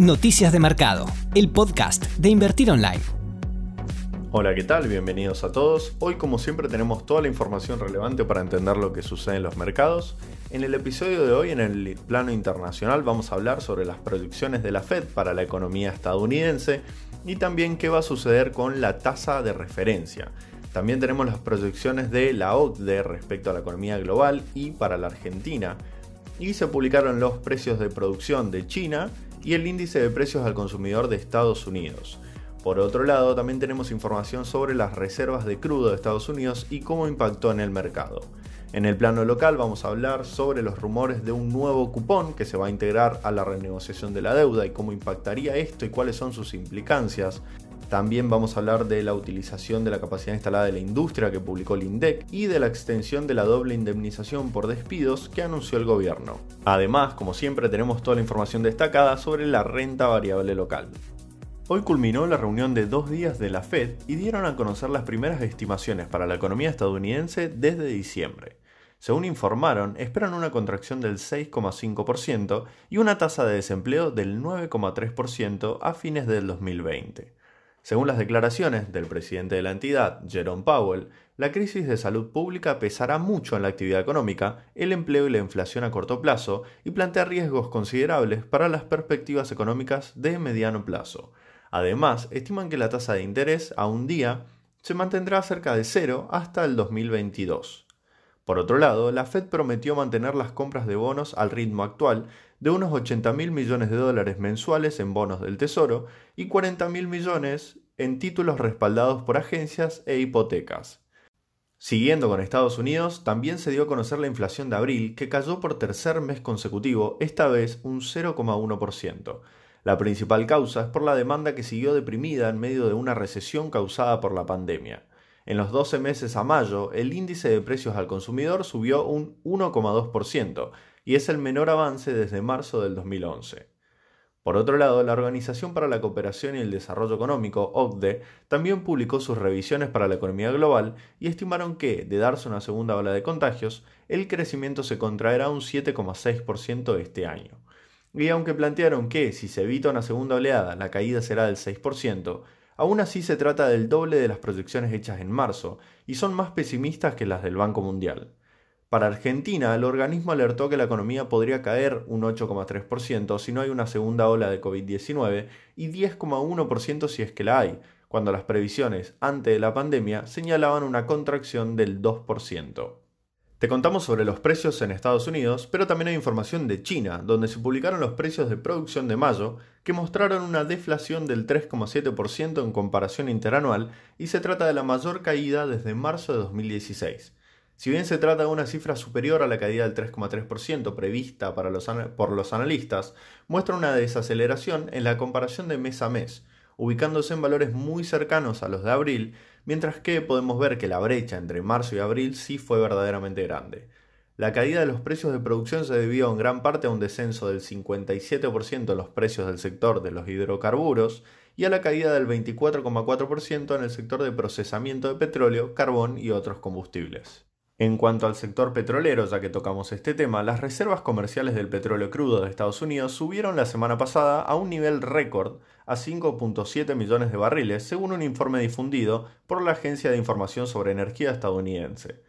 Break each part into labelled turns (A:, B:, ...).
A: Noticias de Mercado, el podcast de Invertir Online.
B: Hola, ¿qué tal? Bienvenidos a todos. Hoy como siempre tenemos toda la información relevante para entender lo que sucede en los mercados. En el episodio de hoy, en el plano internacional, vamos a hablar sobre las proyecciones de la Fed para la economía estadounidense y también qué va a suceder con la tasa de referencia. También tenemos las proyecciones de la OCDE respecto a la economía global y para la Argentina. Y se publicaron los precios de producción de China y el índice de precios al consumidor de Estados Unidos. Por otro lado, también tenemos información sobre las reservas de crudo de Estados Unidos y cómo impactó en el mercado. En el plano local vamos a hablar sobre los rumores de un nuevo cupón que se va a integrar a la renegociación de la deuda y cómo impactaría esto y cuáles son sus implicancias. También vamos a hablar de la utilización de la capacidad instalada de la industria que publicó el INDEC y de la extensión de la doble indemnización por despidos que anunció el gobierno. Además, como siempre, tenemos toda la información destacada sobre la renta variable local. Hoy culminó la reunión de dos días de la Fed y dieron a conocer las primeras estimaciones para la economía estadounidense desde diciembre. Según informaron, esperan una contracción del 6,5% y una tasa de desempleo del 9,3% a fines del 2020. Según las declaraciones del presidente de la entidad, Jerome Powell, la crisis de salud pública pesará mucho en la actividad económica, el empleo y la inflación a corto plazo y plantea riesgos considerables para las perspectivas económicas de mediano plazo. Además, estiman que la tasa de interés a un día se mantendrá cerca de cero hasta el 2022. Por otro lado, la Fed prometió mantener las compras de bonos al ritmo actual de unos 80 mil millones de dólares mensuales en bonos del Tesoro y 40 mil millones en títulos respaldados por agencias e hipotecas. Siguiendo con Estados Unidos, también se dio a conocer la inflación de abril, que cayó por tercer mes consecutivo, esta vez un 0,1%. La principal causa es por la demanda que siguió deprimida en medio de una recesión causada por la pandemia. En los 12 meses a mayo, el índice de precios al consumidor subió un 1,2% y es el menor avance desde marzo del 2011. Por otro lado, la Organización para la Cooperación y el Desarrollo Económico, OCDE, también publicó sus revisiones para la economía global y estimaron que, de darse una segunda ola de contagios, el crecimiento se contraerá un 7,6% este año. Y aunque plantearon que, si se evita una segunda oleada, la caída será del 6%, Aún así se trata del doble de las proyecciones hechas en marzo, y son más pesimistas que las del Banco Mundial. Para Argentina, el organismo alertó que la economía podría caer un 8,3% si no hay una segunda ola de COVID-19 y 10,1% si es que la hay, cuando las previsiones antes de la pandemia señalaban una contracción del 2%. Te contamos sobre los precios en Estados Unidos, pero también hay información de China, donde se publicaron los precios de producción de mayo, que mostraron una deflación del 3,7% en comparación interanual y se trata de la mayor caída desde marzo de 2016. Si bien se trata de una cifra superior a la caída del 3,3% prevista por los analistas, muestra una desaceleración en la comparación de mes a mes, ubicándose en valores muy cercanos a los de abril, mientras que podemos ver que la brecha entre marzo y abril sí fue verdaderamente grande. La caída de los precios de producción se debió en gran parte a un descenso del 57% en los precios del sector de los hidrocarburos y a la caída del 24,4% en el sector de procesamiento de petróleo, carbón y otros combustibles. En cuanto al sector petrolero, ya que tocamos este tema, las reservas comerciales del petróleo crudo de Estados Unidos subieron la semana pasada a un nivel récord a 5.7 millones de barriles, según un informe difundido por la Agencia de Información sobre Energía estadounidense.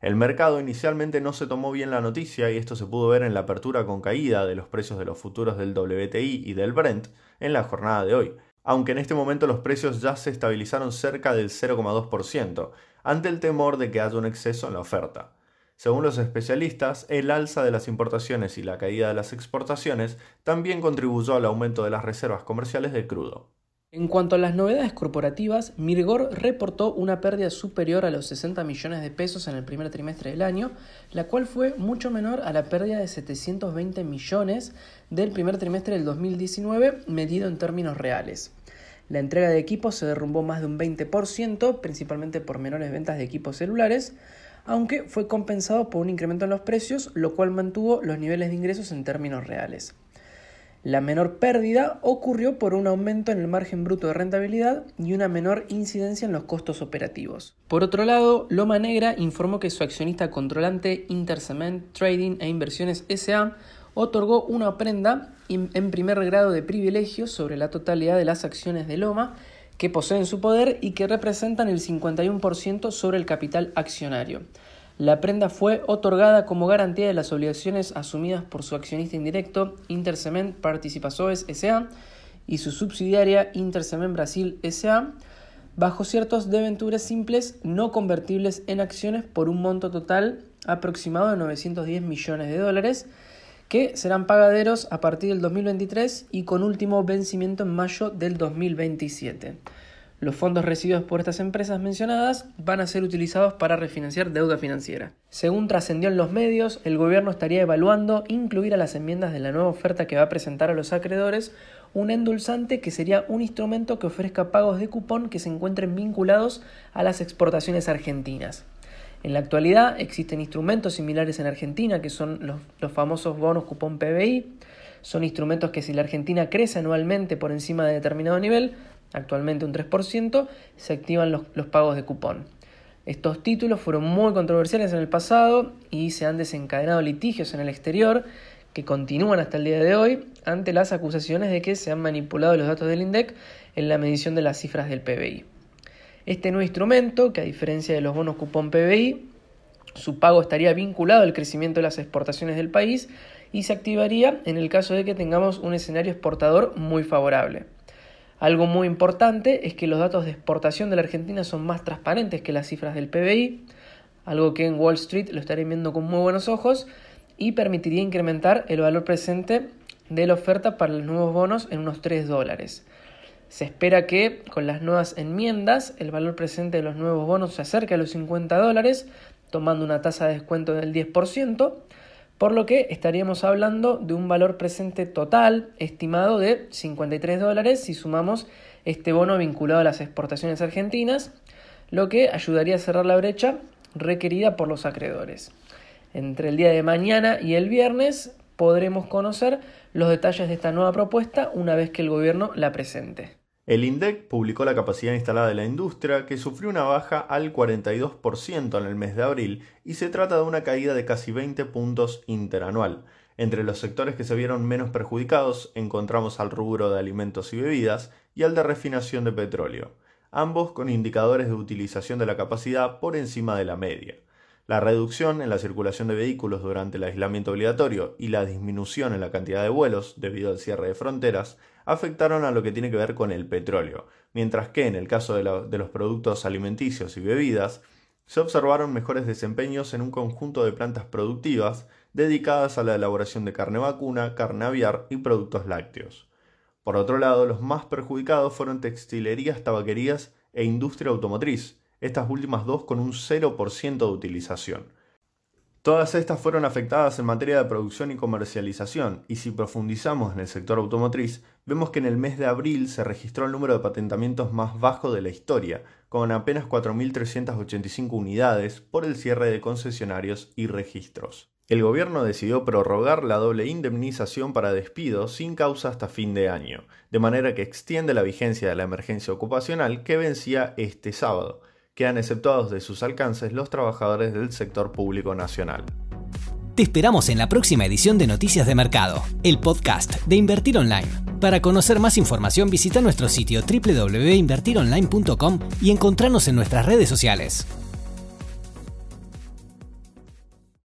B: El mercado inicialmente no se tomó bien la noticia y esto se pudo ver en la apertura con caída de los precios de los futuros del WTI y del Brent en la jornada de hoy, aunque en este momento los precios ya se estabilizaron cerca del 0,2%, ante el temor de que haya un exceso en la oferta. Según los especialistas, el alza de las importaciones y la caída de las exportaciones también contribuyó al aumento de las reservas comerciales de crudo.
C: En cuanto a las novedades corporativas, Mirgor reportó una pérdida superior a los 60 millones de pesos en el primer trimestre del año, la cual fue mucho menor a la pérdida de 720 millones del primer trimestre del 2019, medido en términos reales. La entrega de equipos se derrumbó más de un 20%, principalmente por menores ventas de equipos celulares, aunque fue compensado por un incremento en los precios, lo cual mantuvo los niveles de ingresos en términos reales. La menor pérdida ocurrió por un aumento en el margen bruto de rentabilidad y una menor incidencia en los costos operativos. Por otro lado, Loma Negra informó que su accionista controlante Intercement Trading e Inversiones SA otorgó una prenda en primer grado de privilegio sobre la totalidad de las acciones de Loma que poseen su poder y que representan el 51% sobre el capital accionario. La prenda fue otorgada como garantía de las obligaciones asumidas por su accionista indirecto Intercement Participações S.A. y su subsidiaria Intercement Brasil S.A. bajo ciertos debentures simples no convertibles en acciones por un monto total aproximado de 910 millones de dólares que serán pagaderos a partir del 2023 y con último vencimiento en mayo del 2027. Los fondos recibidos por estas empresas mencionadas van a ser utilizados para refinanciar deuda financiera. Según trascendió en los medios, el gobierno estaría evaluando incluir a las enmiendas de la nueva oferta que va a presentar a los acreedores un endulzante que sería un instrumento que ofrezca pagos de cupón que se encuentren vinculados a las exportaciones argentinas. En la actualidad existen instrumentos similares en Argentina, que son los, famosos bonos cupón PBI. Son instrumentos que si la Argentina crece anualmente por encima de determinado nivel, actualmente un 3%, se activan los, pagos de cupón. Estos títulos fueron muy controversiales en el pasado y se han desencadenado litigios en el exterior que continúan hasta el día de hoy ante las acusaciones de que se han manipulado los datos del INDEC en la medición de las cifras del PBI. Este nuevo instrumento, que a diferencia de los bonos cupón PBI, su pago estaría vinculado al crecimiento de las exportaciones del país y se activaría en el caso de que tengamos un escenario exportador muy favorable. Algo muy importante es que los datos de exportación de la Argentina son más transparentes que las cifras del PBI, algo que en Wall Street lo estarían viendo con muy buenos ojos y permitiría incrementar el valor presente de la oferta para los nuevos bonos en unos 3 dólares. Se espera que con las nuevas enmiendas el valor presente de los nuevos bonos se acerque a los 50 dólares, tomando una tasa de descuento del 10%, por lo que estaríamos hablando de un valor presente total estimado de 53 dólares si sumamos este bono vinculado a las exportaciones argentinas, lo que ayudaría a cerrar la brecha requerida por los acreedores. Entre el día de mañana y el viernes podremos conocer los detalles de esta nueva propuesta una vez que el gobierno la presente.
B: El INDEC publicó la capacidad instalada de la industria, que sufrió una baja al 42% en el mes de abril, y se trata de una caída de casi 20 puntos interanual. Entre los sectores que se vieron menos perjudicados encontramos al rubro de alimentos y bebidas y al de refinación de petróleo, ambos con indicadores de utilización de la capacidad por encima de la media. La reducción en la circulación de vehículos durante el aislamiento obligatorio y la disminución en la cantidad de vuelos debido al cierre de fronteras afectaron a lo que tiene que ver con el petróleo, mientras que en el caso de, los productos alimenticios y bebidas, se observaron mejores desempeños en un conjunto de plantas productivas dedicadas a la elaboración de carne vacuna, carne aviar y productos lácteos. Por otro lado, los más perjudicados fueron textilerías, tabaquerías e industria automotriz, estas últimas dos con un 0% de utilización. Todas estas fueron afectadas en materia de producción y comercialización, y si profundizamos en el sector automotriz, vemos que en el mes de abril se registró el número de patentamientos más bajo de la historia, con apenas 4.385 unidades por el cierre de concesionarios y registros. El gobierno decidió prorrogar la doble indemnización para despidos sin causa hasta fin de año, de manera que extiende la vigencia de la emergencia ocupacional que vencía este sábado quedan exceptuados de sus alcances los trabajadores del sector público nacional.
A: Te esperamos en la próxima edición de Noticias de Mercado, el podcast de Invertir Online. Para conocer más información visita nuestro sitio www.invertironline.com y encontrarnos en nuestras redes sociales.